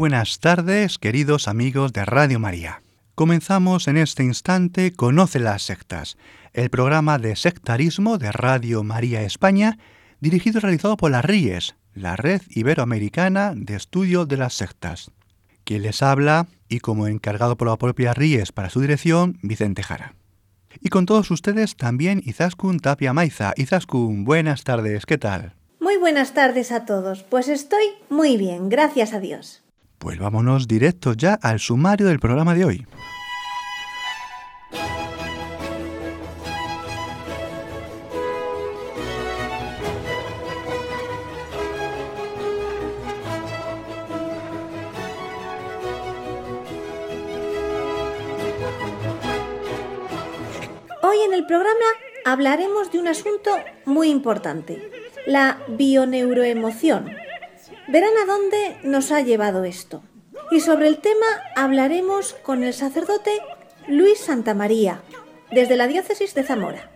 Buenas tardes, queridos amigos de Radio María. Comenzamos en este instante Conoce las sectas, el programa de sectarismo de Radio María España, dirigido y realizado por la RIES, la Red Iberoamericana de Estudio de las Sectas. Quien les habla, y como encargado por la propia RIES para su dirección, Vicente Jara. Y con todos ustedes también Izaskun Tapia Maiza. Izaskun, buenas tardes, ¿qué tal? Muy buenas tardes a todos. Pues estoy muy bien, gracias a Dios. Pues vámonos directo ya al sumario del programa de hoy. Hoy en el programa hablaremos de un asunto muy importante, la bioneuroemoción. Verán a dónde nos ha llevado esto. Y sobre el tema hablaremos con el sacerdote Luis Santamaría, desde la diócesis de Zamora.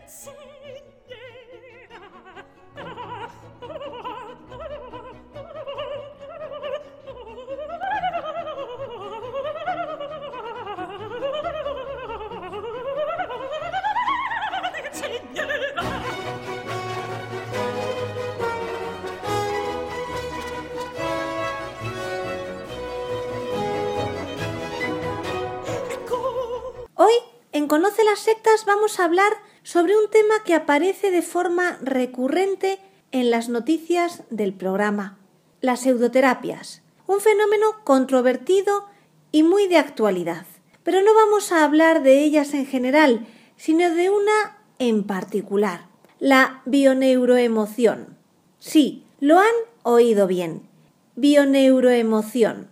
Conoce las sectas, vamos a hablar sobre un tema que aparece de forma recurrente en las noticias del programa, las pseudoterapias, un fenómeno controvertido y muy de actualidad. Pero no vamos a hablar de ellas en general, sino de una en particular, la bioneuroemoción. Sí, lo han oído bien. Bioneuroemoción.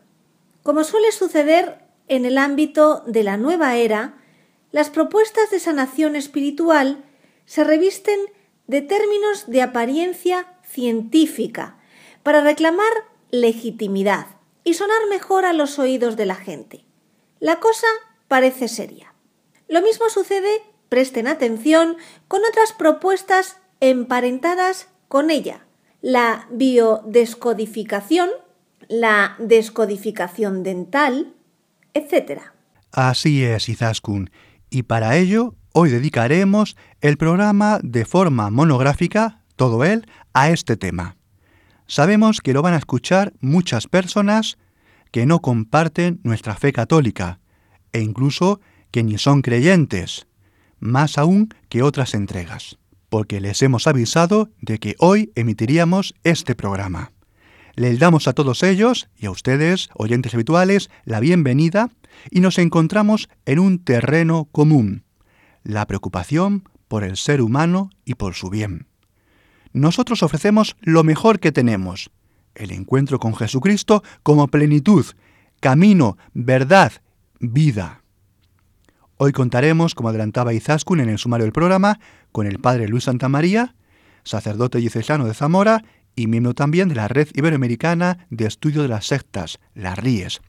Como suele suceder en el ámbito de la nueva era, las propuestas de sanación espiritual se revisten de términos de apariencia científica para reclamar legitimidad y sonar mejor a los oídos de la gente. La cosa parece seria. Lo mismo sucede, presten atención, con otras propuestas emparentadas con ella. La biodescodificación, la descodificación dental, etc. Así es, Izaskun, y para ello hoy dedicaremos el programa de forma monográfica, todo él, a este tema. Sabemos que lo van a escuchar muchas personas que no comparten nuestra fe católica e incluso que ni son creyentes, más aún que otras entregas, porque les hemos avisado de que hoy emitiríamos este programa. Les damos a todos ellos y a ustedes, oyentes habituales, la bienvenida y nos encontramos en un terreno común, la preocupación por el ser humano y por su bien. Nosotros ofrecemos lo mejor que tenemos, el encuentro con Jesucristo como plenitud, camino, verdad, vida. Hoy contaremos, como adelantaba Izaskun en el sumario del programa, con el padre Luis Santamaría, sacerdote diocesano de Zamora y miembro también de la Red Iberoamericana de Estudio de las Sectas, la RIES,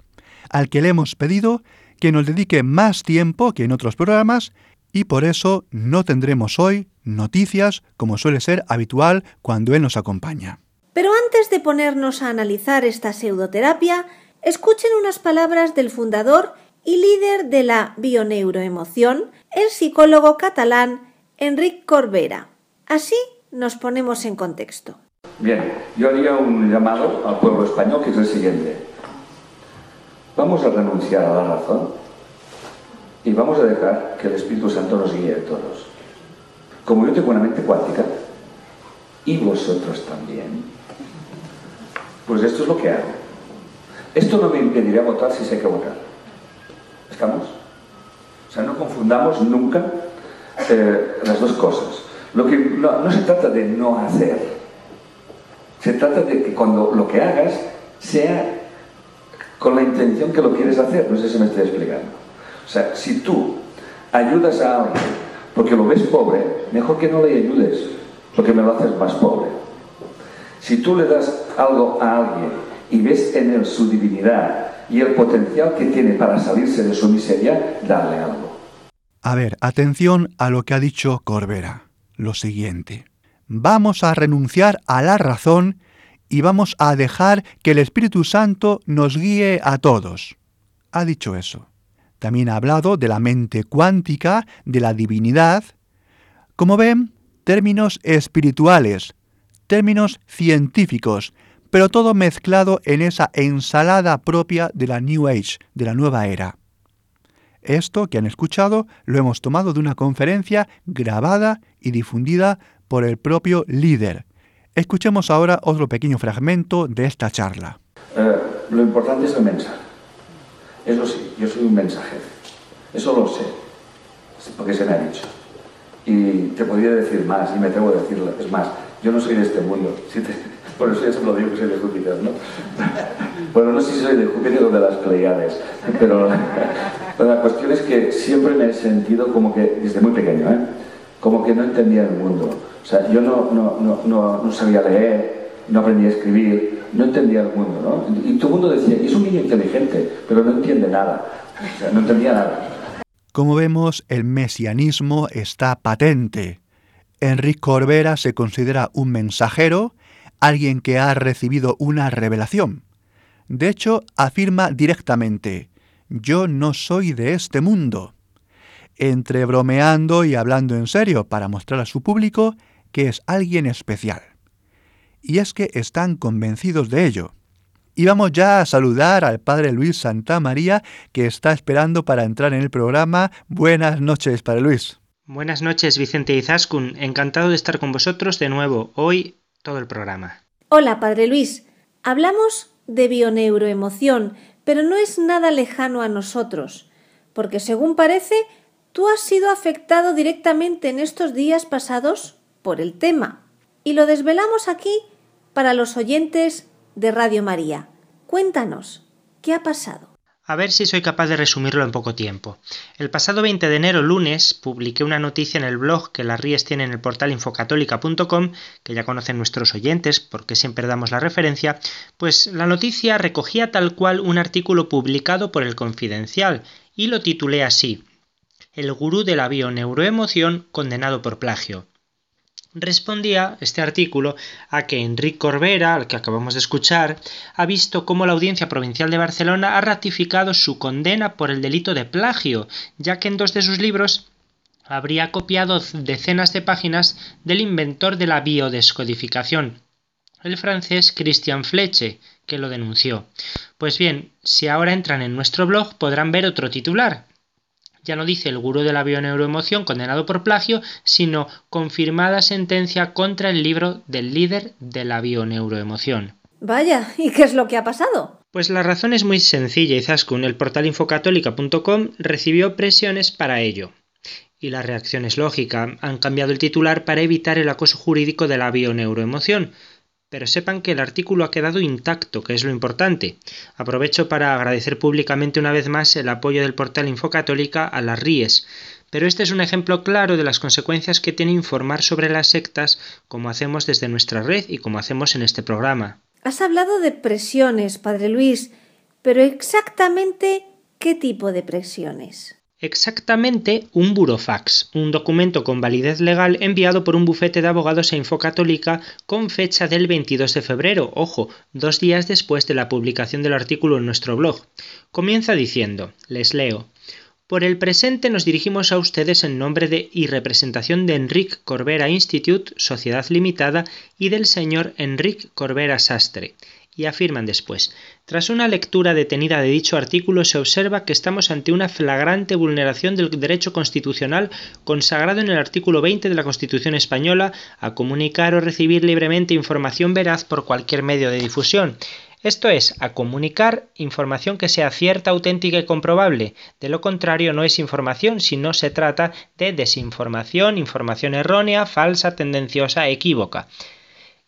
al que le hemos pedido que nos dedique más tiempo que en otros programas y por eso no tendremos hoy noticias como suele ser habitual cuando él nos acompaña. Pero antes de ponernos a analizar esta pseudoterapia, escuchen unas palabras del fundador y líder de la bioneuroemoción, el psicólogo catalán Enric Corbera. Así nos ponemos en contexto. Bien, yo haría un llamado al pueblo español que es el siguiente. Vamos a renunciar a la razón y vamos a dejar que el Espíritu Santo nos guíe a todos. Como yo tengo una mente cuántica, y vosotros también, pues esto es lo que hago. Esto no me impedirá votar si sé que votar. ¿Estamos? O sea, no confundamos nunca eh, las dos cosas. Lo que, no, no se trata de no hacer, se trata de que cuando lo que hagas sea con la intención que lo quieres hacer. No sé si me estoy explicando. O sea, si tú ayudas a alguien porque lo ves pobre, mejor que no le ayudes, porque me lo haces más pobre. Si tú le das algo a alguien y ves en él su divinidad y el potencial que tiene para salirse de su miseria, darle algo. A ver, atención a lo que ha dicho Corbera. Lo siguiente. Vamos a renunciar a la razón y vamos a dejar que el Espíritu Santo nos guíe a todos. Ha dicho eso. También ha hablado de la mente cuántica, de la divinidad. Como ven, términos espirituales, términos científicos, pero todo mezclado en esa ensalada propia de la New Age, de la nueva era. Esto que han escuchado lo hemos tomado de una conferencia grabada y difundida por el propio líder. Escuchemos ahora otro pequeño fragmento de esta charla. Eh, lo importante es el mensaje. Eso sí, yo soy un mensajero. Eso lo sé, porque se me ha dicho. Y te podría decir más, y me atrevo a decirlo. Es más, yo no soy de este mundo. por eso ya se lo digo que soy de Júpiter, ¿no? bueno, no sé si soy de Júpiter o de las Pleiades, pero, la cuestión es que siempre me he sentido como que, desde muy pequeño, ¿eh? como que no entendía el mundo. O sea, yo no, no, no, no sabía leer, no aprendía a escribir, no entendía el mundo, ¿no? Y todo el mundo decía, es un niño inteligente, pero no entiende nada. O sea, no entendía nada. Como vemos, el mesianismo está patente. Enrique Corbera se considera un mensajero, alguien que ha recibido una revelación. De hecho, afirma directamente, yo no soy de este mundo, entre bromeando y hablando en serio para mostrar a su público que es alguien especial. Y es que están convencidos de ello. Y vamos ya a saludar al padre Luis Santa María, que está esperando para entrar en el programa. Buenas noches, padre Luis. Buenas noches, Vicente Izaskun. Encantado de estar con vosotros de nuevo, hoy todo el programa. Hola, padre Luis. Hablamos de bioneuroemoción, pero no es nada lejano a nosotros, porque según parece, tú has sido afectado directamente en estos días pasados por el tema, y lo desvelamos aquí para los oyentes de Radio María. Cuéntanos, ¿qué ha pasado? A ver si soy capaz de resumirlo en poco tiempo. El pasado 20 de enero, lunes, publiqué una noticia en el blog que las Ries tiene en el portal infocatólica.com, que ya conocen nuestros oyentes porque siempre damos la referencia, pues la noticia recogía tal cual un artículo publicado por el Confidencial y lo titulé así: El gurú de la bioneuroemoción condenado por plagio respondía este artículo a que Enrique Corbera, al que acabamos de escuchar, ha visto cómo la Audiencia Provincial de Barcelona ha ratificado su condena por el delito de plagio, ya que en dos de sus libros habría copiado decenas de páginas del inventor de la biodescodificación, el francés Christian Fleche, que lo denunció. Pues bien, si ahora entran en nuestro blog podrán ver otro titular, ya no dice el gurú de la bioneuroemoción condenado por plagio, sino confirmada sentencia contra el libro del líder de la bioneuroemoción. Vaya, ¿y qué es lo que ha pasado? Pues la razón es muy sencilla, Izaskun. El portal infocatólica.com recibió presiones para ello. Y la reacción es lógica. Han cambiado el titular para evitar el acoso jurídico de la bioneuroemoción pero sepan que el artículo ha quedado intacto, que es lo importante. Aprovecho para agradecer públicamente una vez más el apoyo del portal Infocatólica a las RIES, pero este es un ejemplo claro de las consecuencias que tiene informar sobre las sectas como hacemos desde nuestra red y como hacemos en este programa. Has hablado de presiones, Padre Luis, pero exactamente ¿qué tipo de presiones? Exactamente un burofax, un documento con validez legal enviado por un bufete de abogados a Infocatólica con fecha del 22 de febrero, ojo, dos días después de la publicación del artículo en nuestro blog. Comienza diciendo, les leo, por el presente nos dirigimos a ustedes en nombre de y representación de Enrique Corbera Institute, Sociedad Limitada, y del señor Enrique Corbera Sastre y afirman después, tras una lectura detenida de dicho artículo se observa que estamos ante una flagrante vulneración del derecho constitucional consagrado en el artículo 20 de la Constitución española a comunicar o recibir libremente información veraz por cualquier medio de difusión. Esto es, a comunicar información que sea cierta, auténtica y comprobable. De lo contrario, no es información, sino se trata de desinformación, información errónea, falsa, tendenciosa, equívoca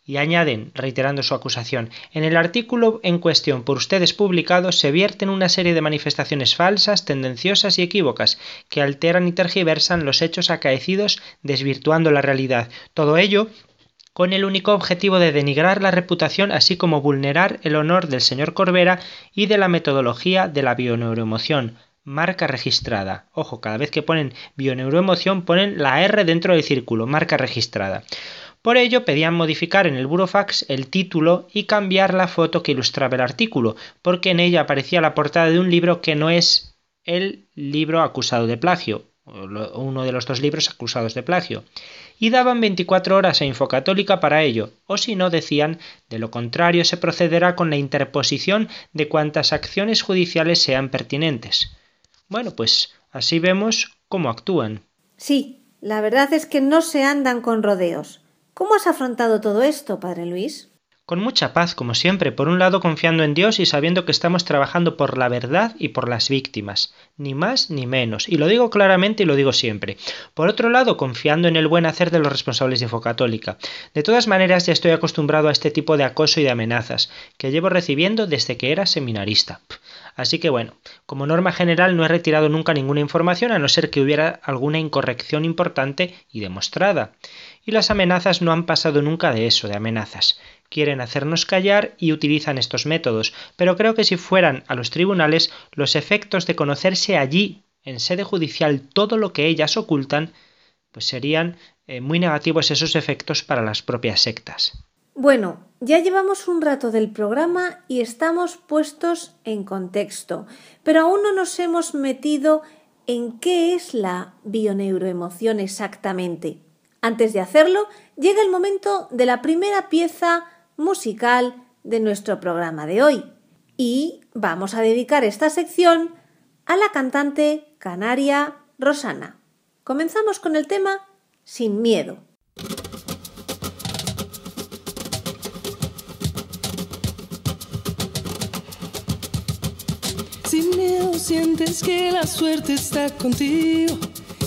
Y añaden, reiterando su acusación, en el artículo en cuestión por ustedes publicado se vierten una serie de manifestaciones falsas, tendenciosas y equívocas, que alteran y tergiversan los hechos acaecidos, desvirtuando la realidad. Todo ello con el único objetivo de denigrar la reputación así como vulnerar el honor del señor Corbera y de la metodología de la bioneuroemoción, marca registrada. Ojo, cada vez que ponen bioneuroemoción ponen la R dentro del círculo, marca registrada. Por ello pedían modificar en el burofax el título y cambiar la foto que ilustraba el artículo, porque en ella aparecía la portada de un libro que no es el libro acusado de plagio, uno de los dos libros acusados de plagio y daban 24 horas a Infocatólica para ello, o si no decían, de lo contrario se procederá con la interposición de cuantas acciones judiciales sean pertinentes. Bueno, pues así vemos cómo actúan. Sí, la verdad es que no se andan con rodeos. ¿Cómo has afrontado todo esto, padre Luis? Con mucha paz, como siempre, por un lado confiando en Dios y sabiendo que estamos trabajando por la verdad y por las víctimas, ni más ni menos, y lo digo claramente y lo digo siempre. Por otro lado, confiando en el buen hacer de los responsables de Infocatólica. De todas maneras, ya estoy acostumbrado a este tipo de acoso y de amenazas, que llevo recibiendo desde que era seminarista. Así que bueno, como norma general no he retirado nunca ninguna información a no ser que hubiera alguna incorrección importante y demostrada. Y las amenazas no han pasado nunca de eso, de amenazas quieren hacernos callar y utilizan estos métodos, pero creo que si fueran a los tribunales, los efectos de conocerse allí, en sede judicial, todo lo que ellas ocultan, pues serían eh, muy negativos esos efectos para las propias sectas. Bueno, ya llevamos un rato del programa y estamos puestos en contexto, pero aún no nos hemos metido en qué es la bioneuroemoción exactamente. Antes de hacerlo, llega el momento de la primera pieza musical de nuestro programa de hoy. Y vamos a dedicar esta sección a la cantante canaria Rosana. Comenzamos con el tema Sin miedo. Sin miedo sientes que la suerte está contigo,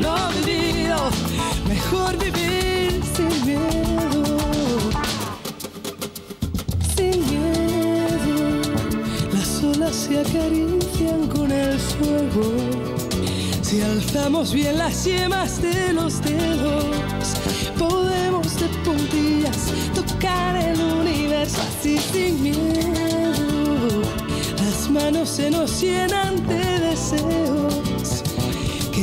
lo vivido. Mejor vivir sin miedo. se acarician con el fuego. Si alzamos bien las yemas de los dedos, podemos de puntillas tocar el universo así sin miedo. Las manos se nos llenan de deseos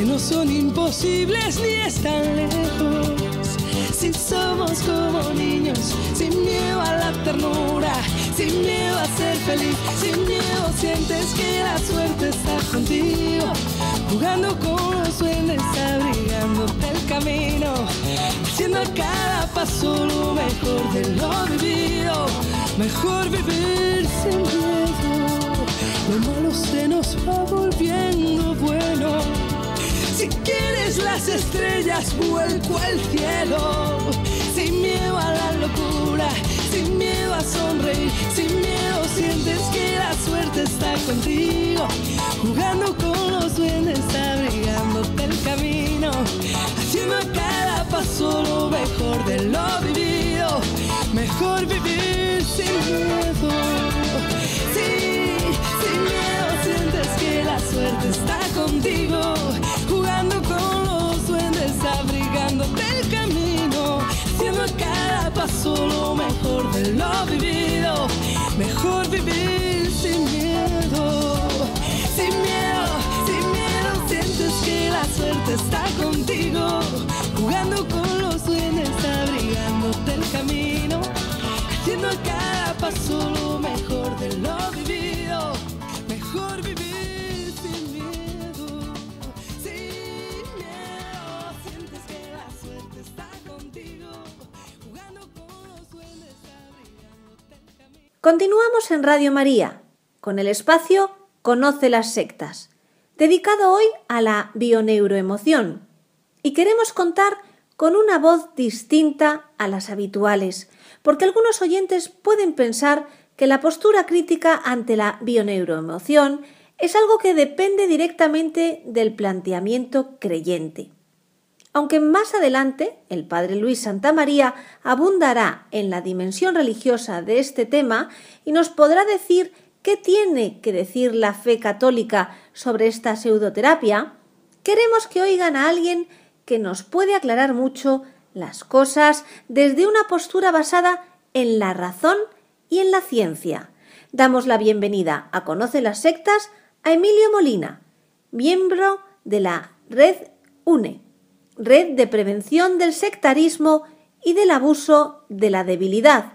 no son imposibles ni están lejos. Si somos como niños, sin miedo a la ternura sin miedo a ser feliz, sin miedo sientes que la suerte está contigo, jugando con los duendes, abrigándote el camino, haciendo cada paso lo mejor de lo vivido, mejor vivir sin miedo, lo malo se nos va volviendo bueno. Si quieres las estrellas, vuelco al cielo, sin miedo a la locura sin miedo a sonreír, sin miedo sientes que la suerte está contigo, jugando con los duendes, abrigándote el camino, haciendo cada paso lo mejor de lo vivido, mejor vivir sin miedo. Sí, sin miedo sientes que la suerte está contigo, abrigándote el camino. Haciendo cada paso lo mejor de lo vivido, Continuamos en Radio María con el espacio Conoce las sectas, dedicado hoy a la bioneuroemoción. Y queremos contar con una voz distinta a las habituales, porque algunos oyentes pueden pensar que la postura crítica ante la bioneuroemoción es algo que depende directamente del planteamiento creyente. Aunque más adelante el padre Luis Santamaría abundará en la dimensión religiosa de este tema y nos podrá decir qué tiene que decir la fe católica sobre esta pseudoterapia, queremos que oigan a alguien que nos puede aclarar mucho las cosas desde una postura basada en la razón y en la ciencia. Damos la bienvenida a Conoce las Sectas a Emilio Molina, miembro de la Red UNE, Red de Prevención del Sectarismo y del Abuso de la Debilidad,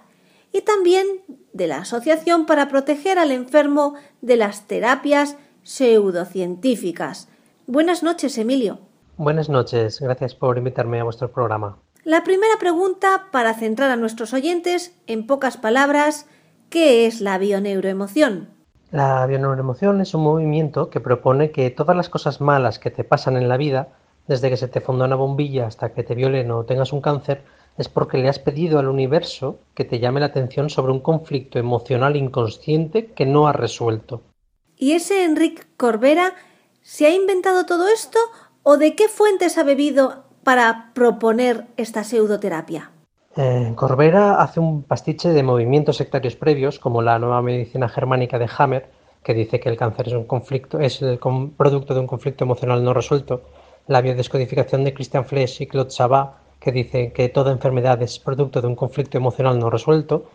y también de la Asociación para Proteger al Enfermo de las Terapias Pseudocientíficas. Buenas noches, Emilio. Buenas noches, gracias por invitarme a vuestro programa. La primera pregunta, para centrar a nuestros oyentes, en pocas palabras, ¿qué es la bioneuroemoción? La bioneuroemoción es un movimiento que propone que todas las cosas malas que te pasan en la vida, desde que se te funda una bombilla hasta que te violen o tengas un cáncer, es porque le has pedido al universo que te llame la atención sobre un conflicto emocional inconsciente que no has resuelto. ¿Y ese Enrique Corbera se ha inventado todo esto o de qué fuentes ha bebido para proponer esta pseudoterapia? Eh, Corbera hace un pastiche de movimientos sectarios previos, como la nueva medicina germánica de Hammer, que dice que el cáncer es un conflicto, es el producto de un conflicto emocional no resuelto, la biodescodificación de Christian Flesch y Claude Sabat, que dice que toda enfermedad es producto de un conflicto emocional no resuelto,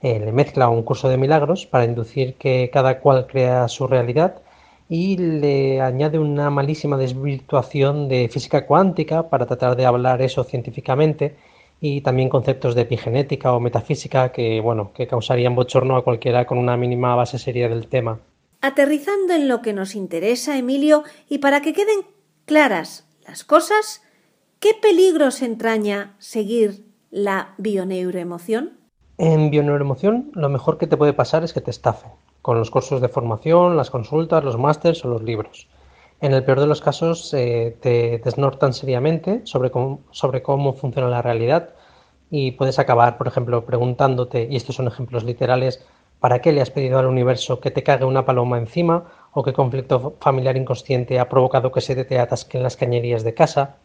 eh, le mezcla un curso de milagros para inducir que cada cual crea su realidad y le añade una malísima desvirtuación de física cuántica para tratar de hablar eso científicamente y también conceptos de epigenética o metafísica que, bueno, que causarían bochorno a cualquiera con una mínima base seria del tema. Aterrizando en lo que nos interesa, Emilio, y para que queden claras las cosas, ¿qué peligros entraña seguir la bioneuroemoción? En bioneuroemoción, lo mejor que te puede pasar es que te estafen, con los cursos de formación, las consultas, los másters o los libros. En el peor de los casos, eh, te desnortan seriamente sobre cómo, sobre cómo funciona la realidad y puedes acabar, por ejemplo, preguntándote, y estos son ejemplos literales, ¿para qué le has pedido al universo que te cague una paloma encima? ¿O qué conflicto familiar inconsciente ha provocado que se te atasquen las cañerías de casa?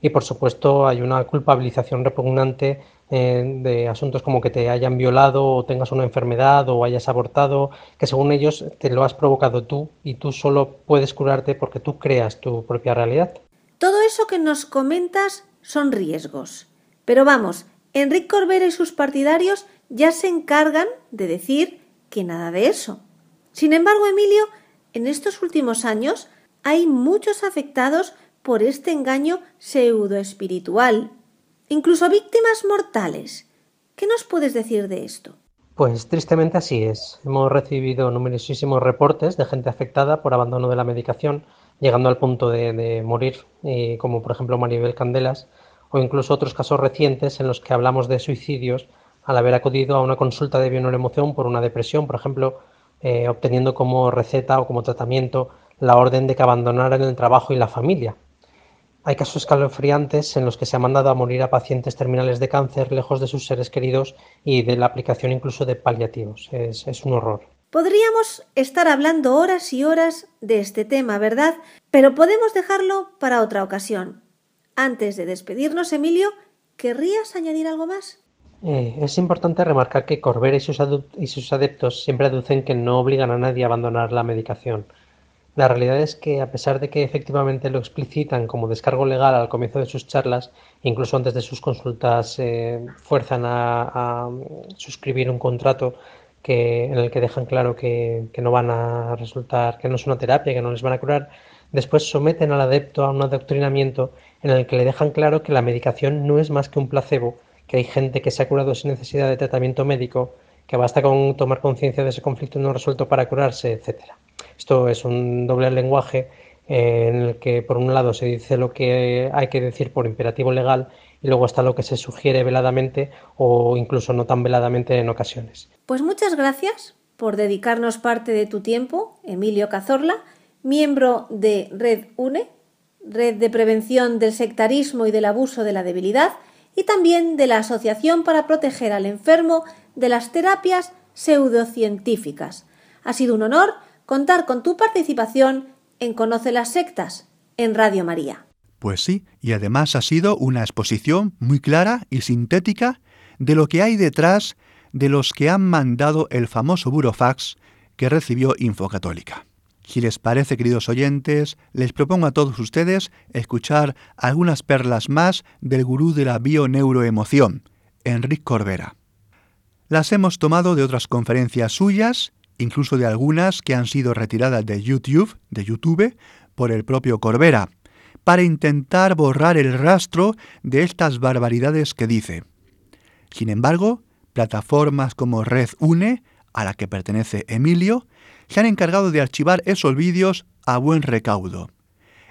Y por supuesto hay una culpabilización repugnante eh, de asuntos como que te hayan violado o tengas una enfermedad o hayas abortado, que según ellos te lo has provocado tú y tú solo puedes curarte porque tú creas tu propia realidad. Todo eso que nos comentas son riesgos. Pero vamos, Enrique Corbera y sus partidarios ya se encargan de decir que nada de eso. Sin embargo, Emilio, en estos últimos años hay muchos afectados por este engaño pseudoespiritual, incluso víctimas mortales. ¿Qué nos puedes decir de esto? Pues tristemente así es. Hemos recibido numerosísimos reportes de gente afectada por abandono de la medicación, llegando al punto de, morir, eh, como por ejemplo Maribel Candelas, o incluso otros casos recientes en los que hablamos de suicidios al haber acudido a una consulta de bioneuroemoción por una depresión, por ejemplo, eh, obteniendo como receta o como tratamiento la orden de que abandonaran el trabajo y la familia. Hay casos escalofriantes en los que se ha mandado a morir a pacientes terminales de cáncer lejos de sus seres queridos y de la aplicación incluso de paliativos. Es un horror. Podríamos estar hablando horas y horas de este tema, ¿verdad? Pero podemos dejarlo para otra ocasión. Antes de despedirnos, Emilio, ¿querrías añadir algo más? Eh, es importante remarcar que Corbera y sus, y sus, adeptos siempre aducen que no obligan a nadie a abandonar la medicación. La realidad es que, a pesar de que efectivamente lo explicitan como descargo legal al comienzo de sus charlas, incluso antes de sus consultas eh, fuerzan a, suscribir un contrato en el que dejan claro que, que, no van a resultar, que no es una terapia, que no les van a curar, después someten al adepto a un adoctrinamiento en el que le dejan claro que la medicación no es más que un placebo, que hay gente que se ha curado sin necesidad de tratamiento médico, que basta con tomar conciencia de ese conflicto no resuelto para curarse, etcétera. Esto es un doble lenguaje eh, en el que por un lado se dice lo que hay que decir por imperativo legal y luego está lo que se sugiere veladamente o incluso no tan veladamente en ocasiones. Pues muchas gracias por dedicarnos parte de tu tiempo, Emilio Cazorla, miembro de Red UNE, Red de Prevención del Sectarismo y del Abuso de la Debilidad, y también de la Asociación para Proteger al Enfermo de las Terapias Pseudocientíficas. Ha sido un honor contar con tu participación en Conoce las Sectas en Radio María. Pues sí, y además ha sido una exposición muy clara y sintética de lo que hay detrás de los que han mandado el famoso burofax que recibió Infocatólica. Si les parece, queridos oyentes, les propongo a todos ustedes escuchar algunas perlas más del gurú de la bioneuroemoción, Enrique Corbera. Las hemos tomado de otras conferencias suyas, incluso de algunas que han sido retiradas de YouTube, de YouTube, por el propio Corbera, para intentar borrar el rastro de estas barbaridades que dice. Sin embargo, plataformas como Red Une, a la que pertenece Emilio, se han encargado de archivar esos vídeos a buen recaudo.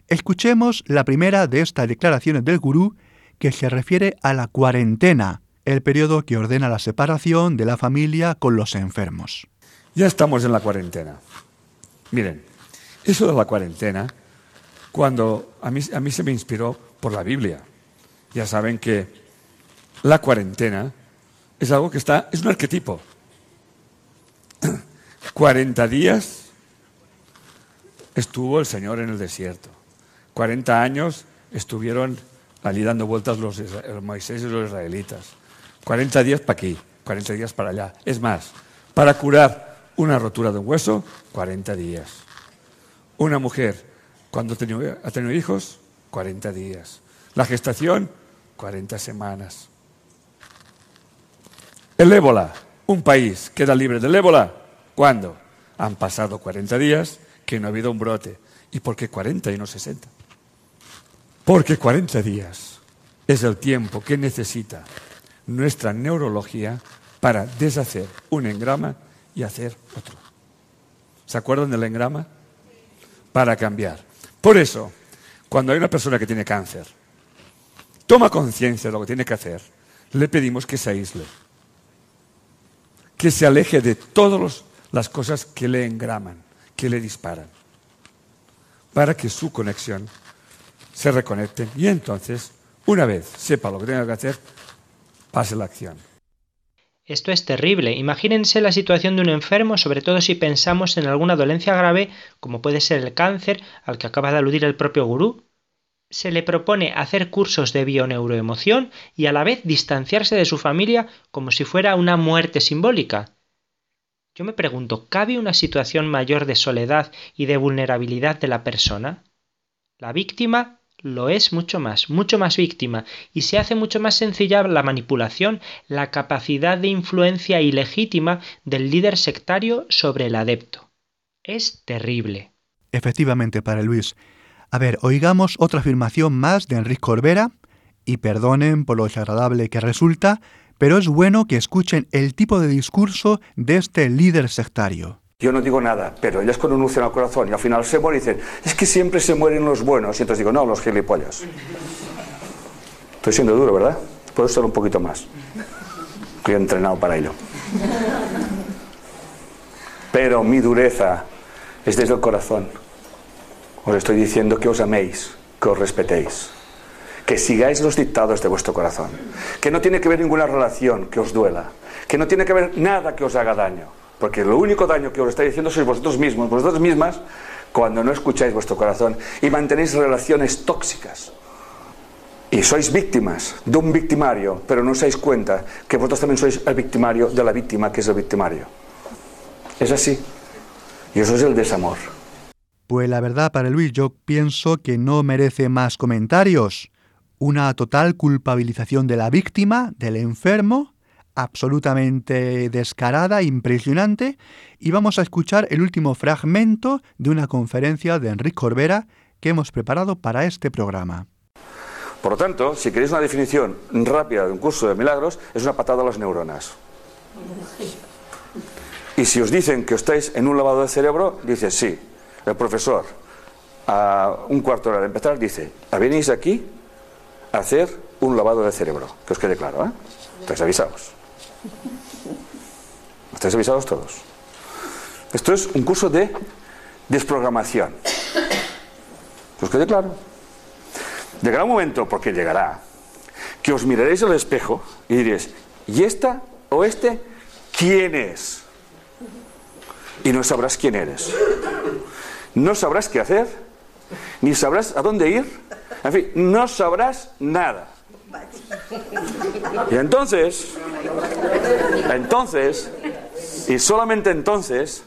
Escuchemos la primera de estas declaraciones del gurú que se refiere a la cuarentena, el periodo que ordena la separación de la familia con los enfermos. Ya estamos en la cuarentena. Miren, eso de la cuarentena cuando a mí, a mí se me inspiró por la Biblia. Ya saben que la cuarentena es algo que está, es un arquetipo. 40 días estuvo el Señor en el desierto. 40 años estuvieron allí dando vueltas los, Moisés y los israelitas. 40 días para aquí, 40 días para allá. Es más, para curar una rotura de un hueso, 40 días. Una mujer cuando ha tenido hijos, 40 días. La gestación, 40 semanas. El ébola, un país queda libre del ébola. ¿Cuándo? Han pasado 40 días que no ha habido un brote. ¿Y por qué 40 y no 60? Porque 40 días es el tiempo que necesita nuestra neurología para deshacer un engrama y hacer otro. ¿Se acuerdan del engrama? Para cambiar. Por eso, cuando hay una persona que tiene cáncer, toma conciencia de lo que tiene que hacer, le pedimos que se aísle, que se aleje de todas las cosas que le engraman, que le disparan, para que su conexión se reconecte y entonces, una vez sepa lo que tenga que hacer, pase la acción. Esto es terrible. Imagínense la situación de un enfermo, sobre todo si pensamos en alguna dolencia grave, como puede ser el cáncer, al que acaba de aludir el propio gurú. Se le propone hacer cursos de bioneuroemoción y a la vez distanciarse de su familia como si fuera una muerte simbólica. Yo me pregunto, ¿cabe una situación mayor de soledad y de vulnerabilidad de la persona? La víctima lo es mucho más, mucho más víctima, y se hace mucho más sencilla la manipulación, la capacidad de influencia ilegítima del líder sectario sobre el adepto. Es terrible. Efectivamente, para Luis. A ver, oigamos otra afirmación más de Enrique Corbera, y perdonen por lo desagradable que resulta, pero es bueno que escuchen el tipo de discurso de este líder sectario. Yo no digo nada, pero ellas con un al corazón y al final se mueren y dicen, es que siempre se mueren los buenos. Y entonces digo, no, los gilipollas. Estoy siendo duro, ¿verdad? Puedo ser un poquito más. Estoy entrenado para ello. Pero mi dureza es desde el corazón. Os estoy diciendo que os améis, que os respetéis, que sigáis los dictados de vuestro corazón, que no tiene que ver ninguna relación que os duela, que no tiene que ver nada que os haga daño porque lo único daño que os está diciendo sois vosotros mismos, vosotras mismas, cuando no escucháis vuestro corazón y mantenéis relaciones tóxicas. Y sois víctimas de un victimario, pero no os dais cuenta que vosotros también sois el victimario de la víctima que es el victimario. Es así. Y eso es el desamor. Pues la verdad, para Luis, yo pienso que no merece más comentarios. Una total culpabilización de la víctima, del enfermo, absolutamente descarada, impresionante, y vamos a escuchar el último fragmento de una conferencia de Enrique Corbera que hemos preparado para este programa. Por lo tanto, si queréis una definición rápida de un curso de milagros, es una patada a las neuronas. Y si os dicen que estáis en un lavado de cerebro, dice sí. El profesor, a un cuarto de hora de empezar, dice, venís aquí hacer un lavado de cerebro. Que os quede claro, ¿eh? Estáis avisados. ¿Estáis avisados todos? Esto es un curso de desprogramación. ¿Os quede claro? Llegará un momento, porque llegará, que os miraréis al espejo y diréis, ¿y esta o este quién es? Y no sabrás quién eres. No sabrás qué hacer, ni sabrás a dónde ir. En fin, no sabrás nada. Y entonces, entonces, y solamente entonces,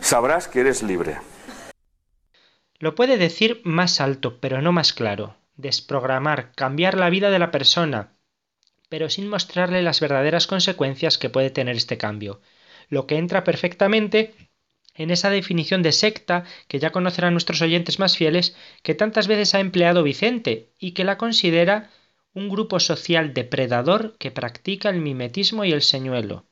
sabrás que eres libre. Lo puede decir más alto, pero no más claro. Desprogramar, cambiar la vida de la persona, pero sin mostrarle las verdaderas consecuencias que puede tener este cambio. Lo que entra perfectamente en esa definición de secta que ya conocerán nuestros oyentes más fieles, que tantas veces ha empleado Vicente y que la considera un grupo social depredador que practica el mimetismo y el señuelo.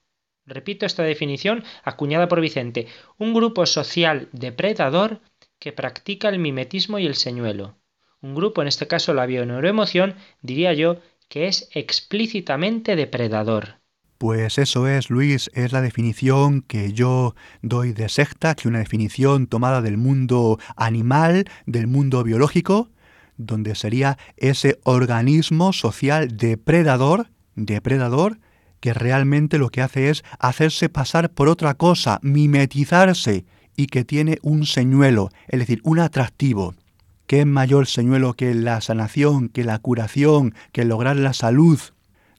Repito esta definición acuñada por Vicente, un grupo social depredador que practica el mimetismo y el señuelo. Un grupo, en este caso la bioneuroemoción, diría yo, que es explícitamente depredador. Pues eso es, Luis, es la definición que yo doy de secta, que una definición tomada del mundo animal, del mundo biológico, donde sería ese organismo social depredador, depredador, que realmente lo que hace es hacerse pasar por otra cosa, mimetizarse, y que tiene un señuelo, es decir, un atractivo. ¿Qué mayor señuelo que la sanación, que la curación, que lograr la salud?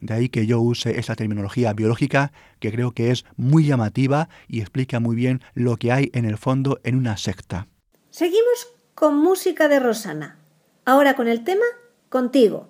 De ahí que yo use esa terminología biológica que creo que es muy llamativa y explica muy bien lo que hay en el fondo en una secta. Seguimos con música de Rosana. Ahora con el tema Contigo.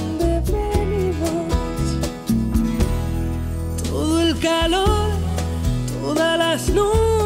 calor, todas las nubes.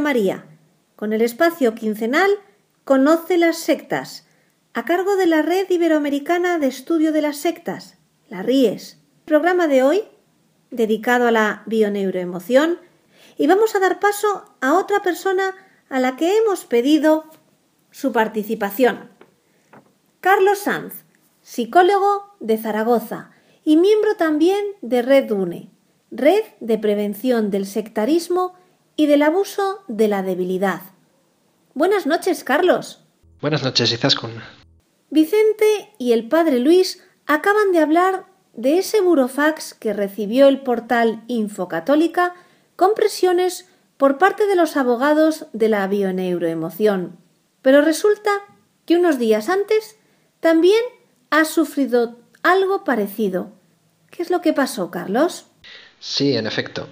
María con el espacio quincenal Conoce las sectas, a cargo de la Red Iberoamericana de Estudio de las Sectas, la RIES. Programa de hoy, dedicado a la bioneuroemoción, y vamos a dar paso a otra persona a la que hemos pedido su participación. Carlos Sanz, psicólogo de Zaragoza y miembro también de Red UNE, Red de Prevención del Sectarismo y del Abuso de la Debilidad. Buenas noches, Carlos. Buenas noches, Izaskun. Vicente y el padre Luis acaban de hablar de ese burofax que recibió el portal Infocatólica con presiones por parte de los abogados de la bioneuroemoción. Pero resulta que unos días antes también ha sufrido algo parecido. ¿Qué es lo que pasó, Carlos? Sí, en efecto.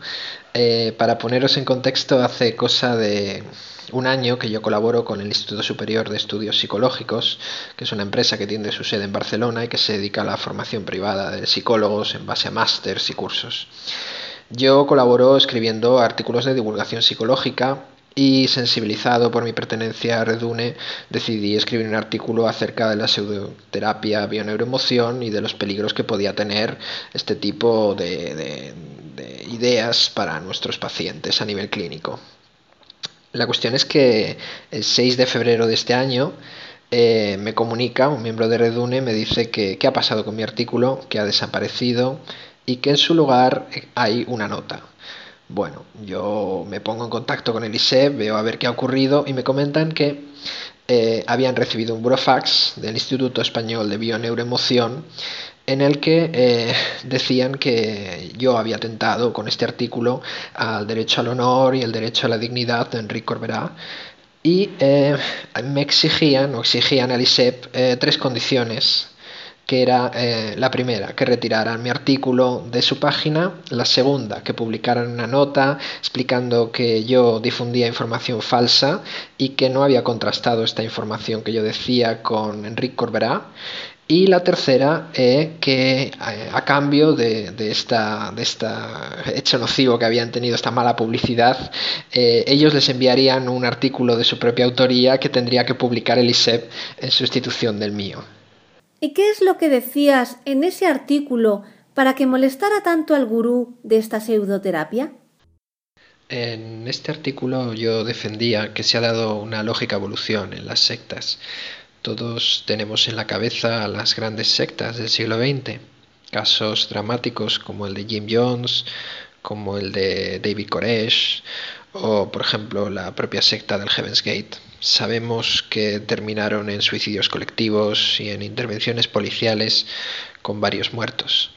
Eh, para poneros en contexto, hace cosa de un año que yo colaboro con el Instituto Superior de Estudios Psicológicos, que es una empresa que tiene su sede en Barcelona y que se dedica a la formación privada de psicólogos en base a másters y cursos. Yo colaboro escribiendo artículos de divulgación psicológica y sensibilizado por mi pertenencia a Redune, decidí escribir un artículo acerca de la pseudoterapia bioneuroemoción y de los peligros que podía tener este tipo de, de, de ideas para nuestros pacientes a nivel clínico. La cuestión es que el 6 de febrero de este año eh, me comunica un miembro de Redune, me dice que qué ha pasado con mi artículo, que ha desaparecido y que en su lugar hay una nota. Bueno, yo me pongo en contacto con el ISEP, veo a ver qué ha ocurrido y me comentan que eh, habían recibido un burofax del Instituto Español de Bioneuroemoción en el que eh, decían que yo había atentado con este artículo al derecho al honor y el derecho a la dignidad de Enrique Corberá y eh, me exigían o exigían al ISEP eh, tres condiciones que era eh, la primera, que retiraran mi artículo de su página, la segunda, que publicaran una nota explicando que yo difundía información falsa y que no había contrastado esta información que yo decía con Enrique Corberá, y la tercera, eh, que eh, a cambio de, de, esta, de hecho nocivo que habían tenido, esta mala publicidad, eh, ellos les enviarían un artículo de su propia autoría que tendría que publicar el ISEP en sustitución del mío. ¿Y qué es lo que decías en ese artículo para que molestara tanto al gurú de esta pseudoterapia? En este artículo yo defendía que se ha dado una lógica evolución en las sectas. Todos tenemos en la cabeza las grandes sectas del siglo XX, casos dramáticos como el de Jim Jones, como el de David Koresh o por ejemplo la propia secta del Heaven's Gate. Sabemos que terminaron en suicidios colectivos y en intervenciones policiales con varios muertos.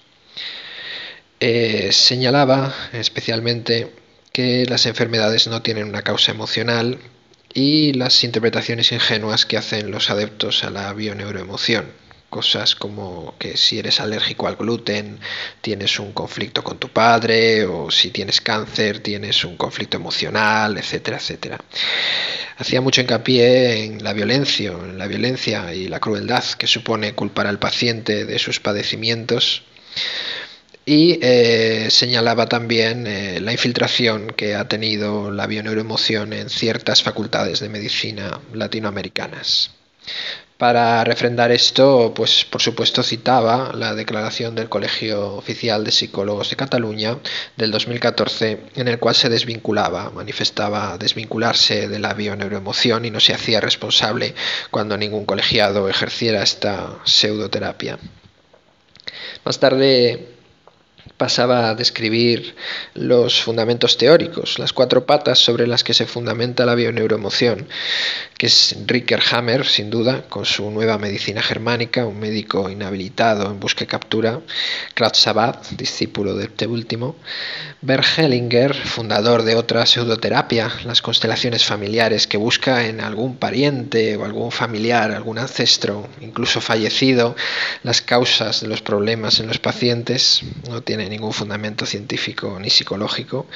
Eh, señalaba especialmente que las enfermedades no tienen una causa emocional y las interpretaciones ingenuas que hacen los adeptos a la bioneuroemoción. Cosas como que si eres alérgico al gluten tienes un conflicto con tu padre o si tienes cáncer tienes un conflicto emocional, etcétera, etcétera. Hacía mucho hincapié en la violencia, en la violencia y la crueldad que supone culpar al paciente de sus padecimientos y eh, señalaba también eh, la infiltración que ha tenido la bioneuroemoción en ciertas facultades de medicina latinoamericanas. Para refrendar esto, pues por supuesto citaba la declaración del Colegio Oficial de Psicólogos de Cataluña del 2014, en el cual se desvinculaba, manifestaba desvincularse de la bioneuroemoción y no se hacía responsable cuando ningún colegiado ejerciera esta pseudoterapia. Más tarde pasaba a describir los fundamentos teóricos, las cuatro patas sobre las que se fundamenta la bioneuroemoción, que es Ricker Hammer, sin duda, con su nueva medicina germánica, un médico inhabilitado en busca y captura, Klaus Sabat, discípulo de este último, Bert Hellinger, fundador de otra pseudoterapia, las constelaciones familiares, que busca en algún pariente o algún familiar, algún ancestro, incluso fallecido, las causas de los problemas en los pacientes, no tiene ningún fundamento científico ni psicológico,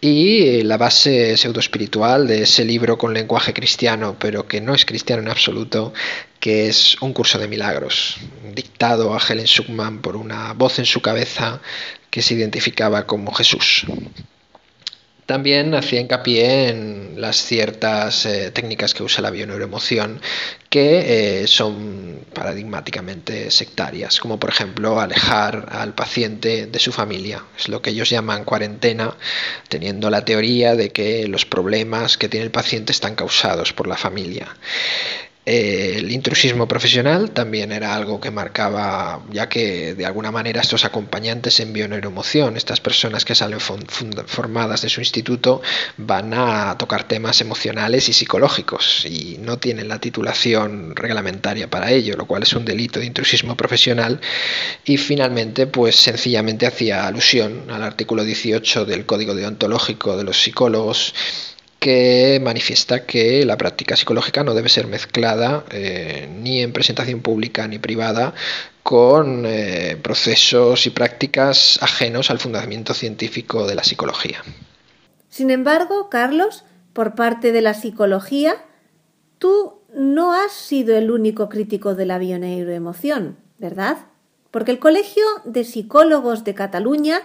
y la base pseudoespiritual de ese libro con lenguaje cristiano, pero que no es cristiano en absoluto, que es un curso de milagros, dictado a Helen Schuckman por una voz en su cabeza que se identificaba como Jesús. También hacía hincapié en las ciertas eh, técnicas que usa la bioneuroemoción que eh, son paradigmáticamente sectarias, como por ejemplo alejar al paciente de su familia. Es lo que ellos llaman cuarentena, teniendo la teoría de que los problemas que tiene el paciente están causados por la familia. Eh, el intrusismo profesional también era algo que marcaba, ya que de alguna manera estos acompañantes en bioneuroemoción, estas personas que salen formadas de su instituto, van a tocar temas emocionales y psicológicos y no tienen la titulación reglamentaria para ello, lo cual es un delito de intrusismo profesional. Y finalmente, pues sencillamente hacía alusión al artículo 18 del Código Deontológico de los Psicólogos que manifiesta que la práctica psicológica no debe ser mezclada eh, ni en presentación pública ni privada con eh, procesos y prácticas ajenos al fundamento científico de la psicología. Sin embargo, Carlos, por parte de la psicología, tú no has sido el único crítico de la bioneuroemoción, ¿verdad? Porque el Colegio de Psicólogos de Cataluña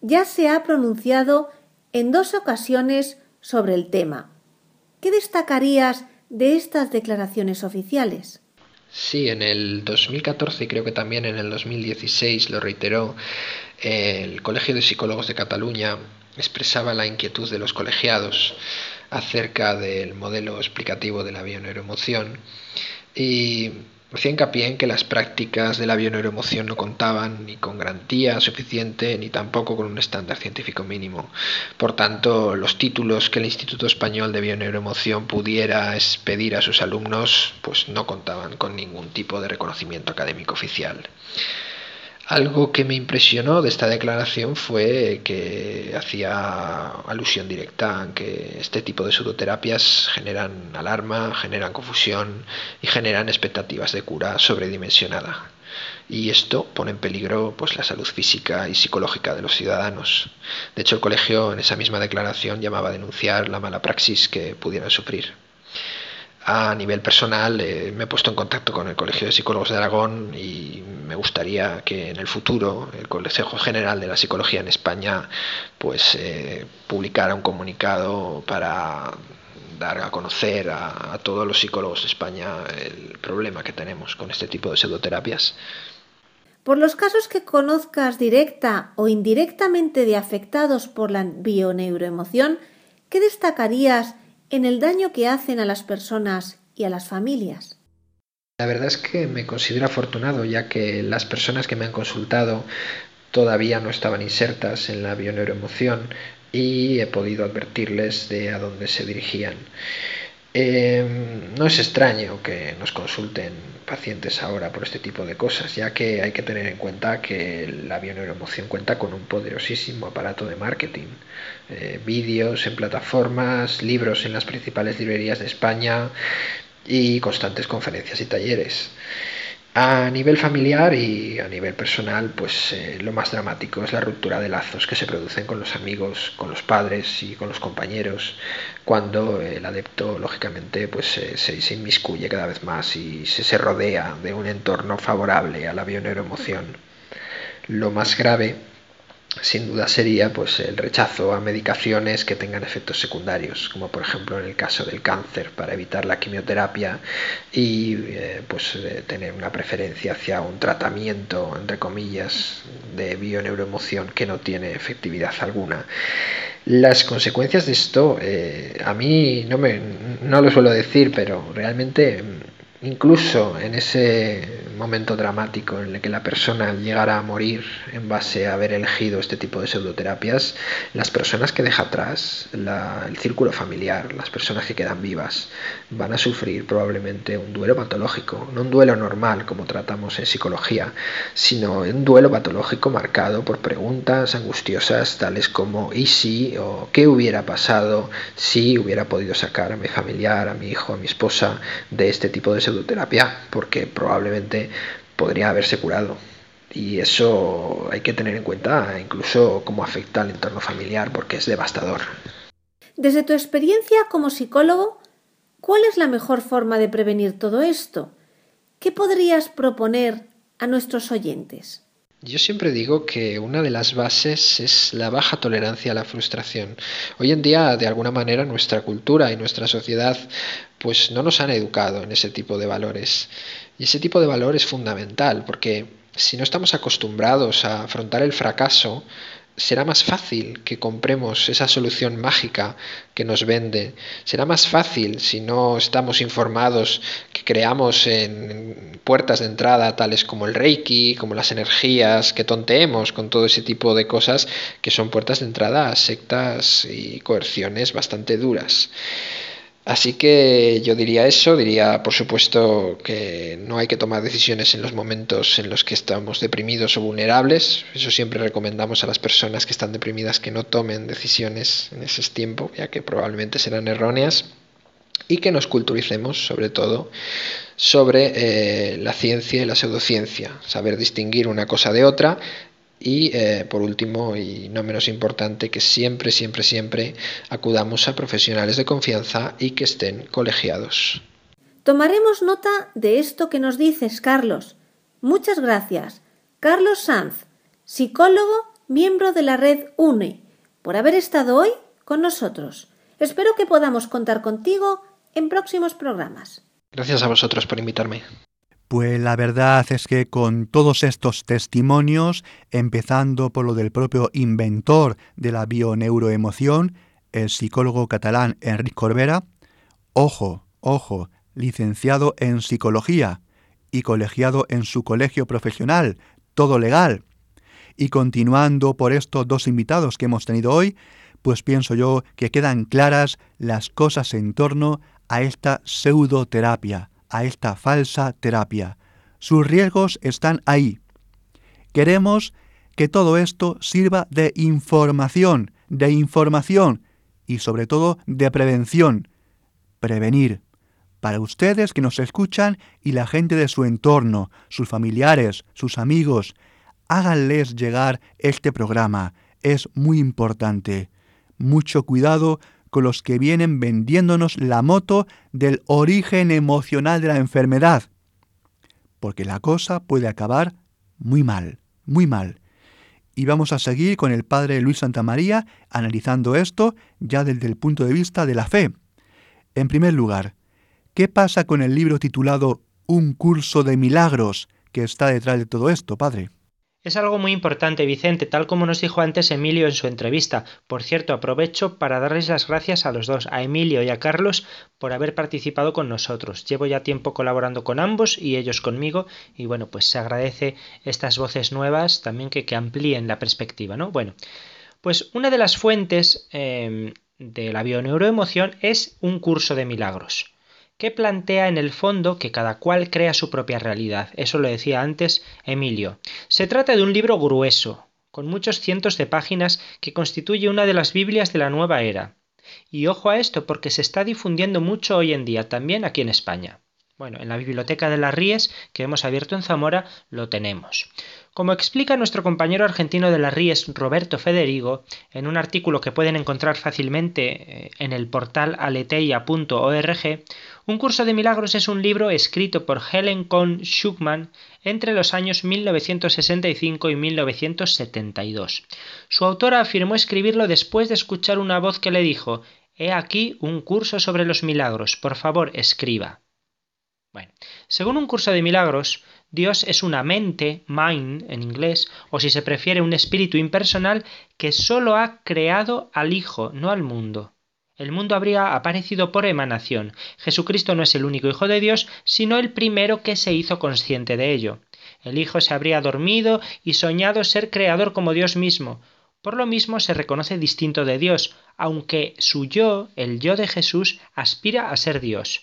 ya se ha pronunciado en dos ocasiones sobre el tema. ¿Qué destacarías de estas declaraciones oficiales? Sí, en el 2014 y creo que también en el 2016 lo reiteró el Colegio de Psicólogos de Cataluña expresaba la inquietud de los colegiados acerca del modelo explicativo de la bioneuroemoción y Hacía hincapié en que las prácticas de la bioneuroemoción no contaban ni con garantía suficiente ni tampoco con un estándar científico mínimo. Por tanto, los títulos que el Instituto Español de Bioneuroemoción pudiera expedir a sus alumnos pues no contaban con ningún tipo de reconocimiento académico oficial. Algo que me impresionó de esta declaración fue que hacía alusión directa a que este tipo de pseudoterapias generan alarma, generan confusión y generan expectativas de cura sobredimensionada. Y esto pone en peligro pues, la salud física y psicológica de los ciudadanos. De hecho, el colegio en esa misma declaración llamaba a denunciar la mala praxis que pudieran sufrir a nivel personal eh, me he puesto en contacto con el Colegio de Psicólogos de Aragón y me gustaría que en el futuro el Consejo General de la Psicología en España pues eh, publicara un comunicado para dar a conocer a, a, todos los psicólogos de España el problema que tenemos con este tipo de pseudoterapias. Por los casos que conozcas directa o indirectamente de afectados por la bioneuroemoción, ¿qué destacarías en el daño que hacen a las personas y a las familias. La verdad es que me considero afortunado ya que las personas que me han consultado todavía no estaban insertas en la bioneuroemoción y he podido advertirles de a dónde se dirigían. Em, no es extraño que nos consulten pacientes ahora por este tipo de cosas, ya que hay que tener en cuenta que la bioneuroemoción cuenta con un poderosísimo aparato de marketing. Eh, vídeos en plataformas, libros en las principales librerías de España y constantes conferencias y talleres. A nivel familiar y a nivel personal, pues eh, lo más dramático es la ruptura de lazos que se producen con los amigos, con los padres y con los compañeros, cuando el adepto, lógicamente, pues se, se, inmiscuye cada vez más y se, se rodea de un entorno favorable a la bioneuroemoción. Lo más grave sin duda sería pues el rechazo a medicaciones que tengan efectos secundarios, como por ejemplo en el caso del cáncer, para evitar la quimioterapia y eh, pues eh, tener una preferencia hacia un tratamiento, entre comillas, de bioneuroemoción que no tiene efectividad alguna. Las consecuencias de esto, eh, a mí no, me, no lo suelo decir, pero realmente incluso en ese momento dramático en el que la persona llegara a morir en base a haber elegido este tipo de pseudoterapias, las personas que deja atrás, el círculo familiar, las personas que quedan vivas, van a sufrir probablemente un duelo patológico, no un duelo normal como tratamos en psicología, sino un duelo patológico marcado por preguntas angustiosas tales como ¿y si? o ¿qué hubiera pasado si hubiera podido sacar a mi familiar, a mi hijo, a mi esposa de este tipo de pseudoterapia? Porque probablemente podría haberse curado. Y eso hay que tener en cuenta incluso cómo afecta al entorno familiar porque es devastador. Desde tu experiencia como psicólogo, ¿cuál es la mejor forma de prevenir todo esto? ¿Qué podrías proponer a nuestros oyentes? Yo siempre digo que una de las bases es la baja tolerancia a la frustración. Hoy en día, de alguna manera, nuestra cultura y nuestra sociedad pues no nos han educado en ese tipo de valores. Y ese tipo de valor es fundamental porque si no estamos acostumbrados a afrontar el fracaso, será más fácil que compremos esa solución mágica que nos vende. Será más fácil si no estamos informados que creamos en puertas de entrada tales como el Reiki, como las energías, que tonteemos con todo ese tipo de cosas que son puertas de entrada a sectas y coerciones bastante duras. Así que yo diría eso, diría por supuesto que no hay que tomar decisiones en los momentos en los que estamos deprimidos o vulnerables. Eso siempre recomendamos a las personas que están deprimidas que no tomen decisiones en ese tiempo, ya que probablemente serán erróneas. Y que nos culturicemos sobre todo sobre eh, la ciencia y la pseudociencia, saber distinguir una cosa de otra y eh, por último, y no menos importante, que siempre, siempre, siempre acudamos a profesionales de confianza y que estén colegiados. Tomaremos nota de esto que nos dices, Carlos. Muchas gracias. Carlos Sanz, psicólogo, miembro de la red UNE, por haber estado hoy con nosotros. Espero que podamos contar contigo en próximos programas. Gracias a vosotros por invitarme. Pues la verdad es que con todos estos testimonios, empezando por lo del propio inventor de la bioneuroemoción, el psicólogo catalán Enric Corbera, ojo, ojo, licenciado en psicología y colegiado en su colegio profesional, todo legal. Y continuando por estos dos invitados que hemos tenido hoy, pues pienso yo que quedan claras las cosas en torno a esta pseudoterapia a esta falsa terapia. Sus riesgos están ahí. Queremos que todo esto sirva de información, de información y sobre todo de prevención. Prevenir. Para ustedes que nos escuchan y la gente de su entorno, sus familiares, sus amigos, háganles llegar este programa. Es muy importante. Mucho cuidado con los que vienen vendiéndonos la moto del origen emocional de la enfermedad. Porque la cosa puede acabar muy mal, muy mal. Y vamos a seguir con el padre Luis Santamaría analizando esto ya desde el punto de vista de la fe. En primer lugar, ¿qué pasa con el libro titulado Un curso de milagros que está detrás de todo esto, padre? Es algo muy importante, Vicente, tal como nos dijo antes Emilio en su entrevista. Por cierto, aprovecho para darles las gracias a los dos, a Emilio y a Carlos, por haber participado con nosotros. Llevo ya tiempo colaborando con ambos y ellos conmigo, y bueno, pues se agradece estas voces nuevas también que, amplíen la perspectiva, ¿no? Bueno, pues una de las fuentes eh, de la bioneuroemoción es un curso de milagros que plantea en el fondo que cada cual crea su propia realidad. Eso lo decía antes Emilio. Se trata de un libro grueso, con muchos cientos de páginas, que constituye una de las Biblias de la nueva era. Y ojo a esto porque se está difundiendo mucho hoy en día, también aquí en España. Bueno, en la biblioteca de las Ríes, que hemos abierto en Zamora, lo tenemos. Como explica nuestro compañero argentino de las Ríes, Roberto Federigo, en un artículo que pueden encontrar fácilmente eh, en el portal aleteia.org, Un curso de milagros es un libro escrito por Helen Kohn Schuckman entre los años 1965 y 1972. Su autora afirmó escribirlo después de escuchar una voz que le dijo He aquí un curso sobre los milagros, por favor, escriba. Bueno, según un curso de milagros, Dios es una mente, mind en inglés, o si se prefiere un espíritu impersonal que solo ha creado al Hijo, no al mundo. El mundo habría aparecido por emanación. Jesucristo no es el único Hijo de Dios, sino el primero que se hizo consciente de ello. El Hijo se habría dormido y soñado ser creador como Dios mismo. Por lo mismo se reconoce distinto de Dios, aunque su yo, el yo de Jesús, aspira a ser Dios.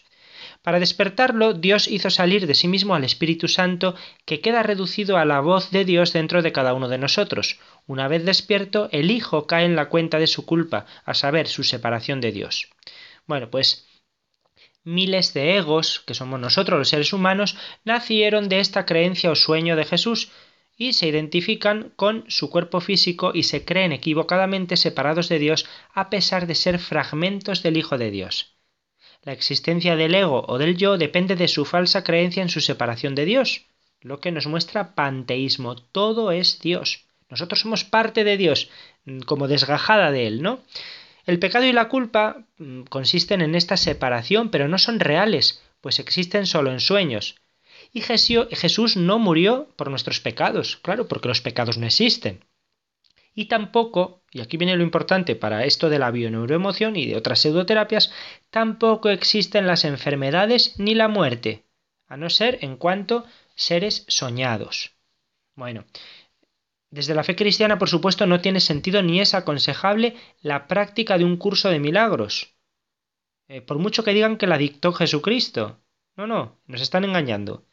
Para despertarlo, Dios hizo salir de sí mismo al Espíritu Santo, que queda reducido a la voz de Dios dentro de cada uno de nosotros. Una vez despierto, el Hijo cae en la cuenta de su culpa, a saber, su separación de Dios. Bueno, pues miles de egos, que somos nosotros los seres humanos, nacieron de esta creencia o sueño de Jesús, y se identifican con su cuerpo físico y se creen equivocadamente separados de Dios a pesar de ser fragmentos del Hijo de Dios. La existencia del ego o del yo depende de su falsa creencia en su separación de Dios, lo que nos muestra panteísmo. Todo es Dios. Nosotros somos parte de Dios, mm, como desgajada de Él, ¿no? El pecado y la culpa mm, consisten en esta separación, pero no son reales, pues existen solo en sueños. Y Jesús no murió por nuestros pecados, claro, porque los pecados no existen. Y tampoco, y aquí viene lo importante para esto de la bioneuroemoción y de otras pseudoterapias, tampoco existen las enfermedades ni la muerte, a no ser en cuanto seres soñados. Bueno, desde la fe cristiana, por supuesto, no tiene sentido ni es aconsejable la práctica de un curso de milagros. Eh, por mucho que digan que la dictó Jesucristo. No, no, nos están engañando.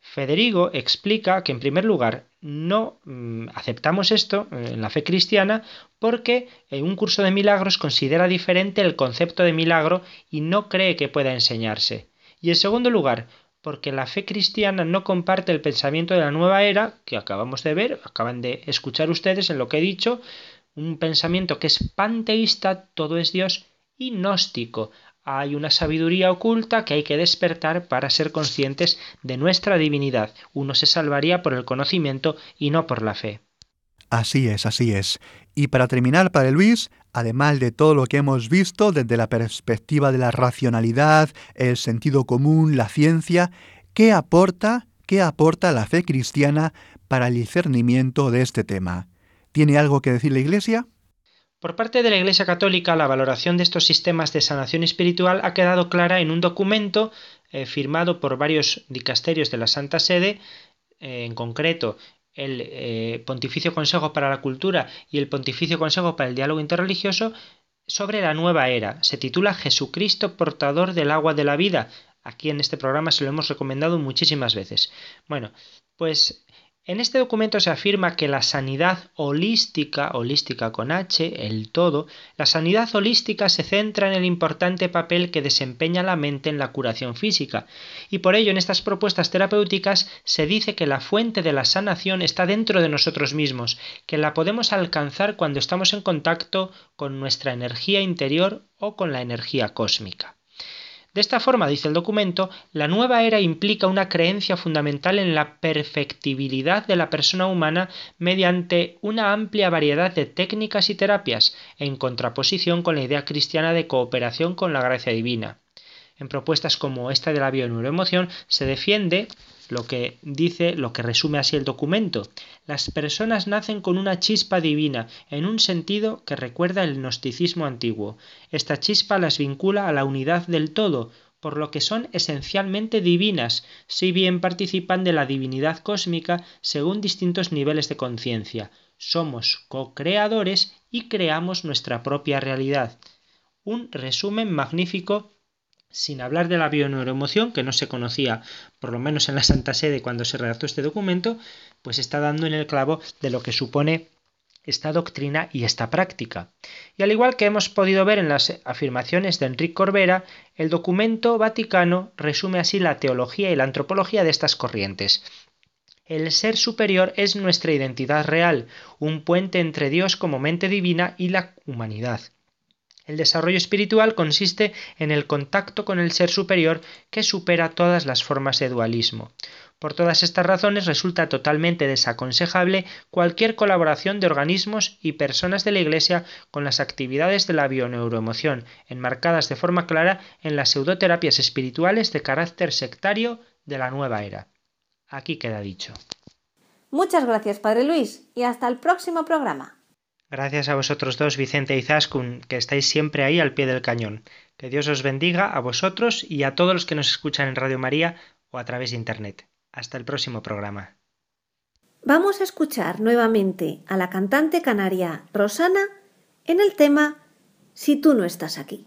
Federigo explica que en primer lugar no mm, aceptamos esto eh, en la fe cristiana porque en un curso de milagros considera diferente el concepto de milagro y no cree que pueda enseñarse. Y en segundo lugar, porque la fe cristiana no comparte el pensamiento de la nueva era que acabamos de ver, acaban de escuchar ustedes en lo que he dicho, un pensamiento que es panteísta, todo es Dios, y gnóstico, hay una sabiduría oculta que hay que despertar para ser conscientes de nuestra divinidad. Uno se salvaría por el conocimiento y no por la fe. Así es, así es. Y para terminar, Padre Luis, además de todo lo que hemos visto desde la perspectiva de la racionalidad, el sentido común, la ciencia, ¿qué aporta, qué aporta la fe cristiana para el discernimiento de este tema? ¿Tiene algo que decir la Iglesia? Por parte de la Iglesia Católica, la valoración de estos sistemas de sanación espiritual ha quedado clara en un documento eh, firmado por varios dicasterios de la Santa Sede, eh, en concreto el eh, Pontificio Consejo para la Cultura y el Pontificio Consejo para el Diálogo Interreligioso, sobre la nueva era. Se titula Jesucristo portador del agua de la vida. Aquí en este programa se lo hemos recomendado muchísimas veces. Bueno, pues en este documento se afirma que la sanidad holística, holística con H, el todo, la sanidad holística se centra en el importante papel que desempeña la mente en la curación física, y por ello en estas propuestas terapéuticas se dice que la fuente de la sanación está dentro de nosotros mismos, que la podemos alcanzar cuando estamos en contacto con nuestra energía interior o con la energía cósmica. De esta forma, dice el documento, la nueva era implica una creencia fundamental en la perfectibilidad de la persona humana mediante una amplia variedad de técnicas y terapias, en contraposición con la idea cristiana de cooperación con la gracia divina. En propuestas como esta de la bioneuroemoción se defiende lo que dice, lo que resume así el documento. Las personas nacen con una chispa divina, en un sentido que recuerda el gnosticismo antiguo. Esta chispa las vincula a la unidad del todo, por lo que son esencialmente divinas, si bien participan de la divinidad cósmica según distintos niveles de conciencia. Somos co-creadores y creamos nuestra propia realidad. Un resumen magnífico sin hablar de la bioneuroemoción, que no se conocía, por lo menos en la Santa Sede cuando se redactó este documento, pues está dando en el clavo de lo que supone esta doctrina y esta práctica. Y al igual que hemos podido ver en las afirmaciones de Enrique Corbera, el documento vaticano resume así la teología y la antropología de estas corrientes. El ser superior es nuestra identidad real, un puente entre Dios como mente divina y la humanidad. El desarrollo espiritual consiste en el contacto con el ser superior que supera todas las formas de dualismo. Por todas estas razones resulta totalmente desaconsejable cualquier colaboración de organismos y personas de la Iglesia con las actividades de la bioneuroemoción, enmarcadas de forma clara en las pseudoterapias espirituales de carácter sectario de la nueva era. Aquí queda dicho. Muchas gracias, Padre Luis, y hasta el próximo programa. Gracias a vosotros dos, Vicente y Zaskun, que estáis siempre ahí al pie del cañón. Que Dios os bendiga a vosotros y a todos los que nos escuchan en Radio María o a través de Internet. Hasta el próximo programa. Vamos a escuchar nuevamente a la cantante canaria Rosana en el tema Si tú no estás aquí.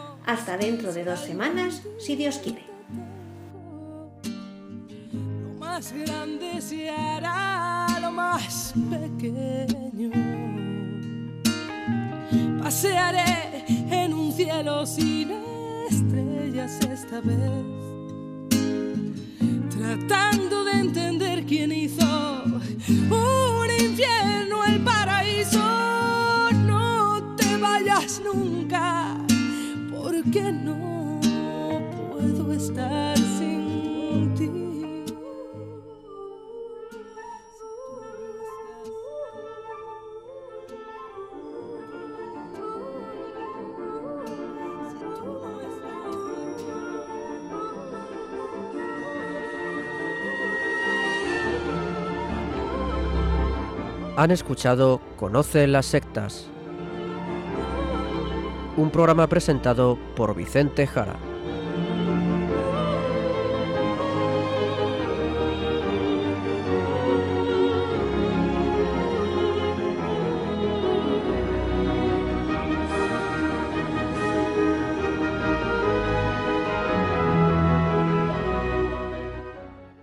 Hasta dentro de dos semanas, si Dios quiere. Lo más grande se hará lo más pequeño. Pasearé en un cielo sin estrellas esta vez, tratando de entender quién hizo un infierno el paraíso. No te vayas nunca que no puedo estar sin ti. Han escuchado Conoce las sectas un programa presentado por Vicente Jara.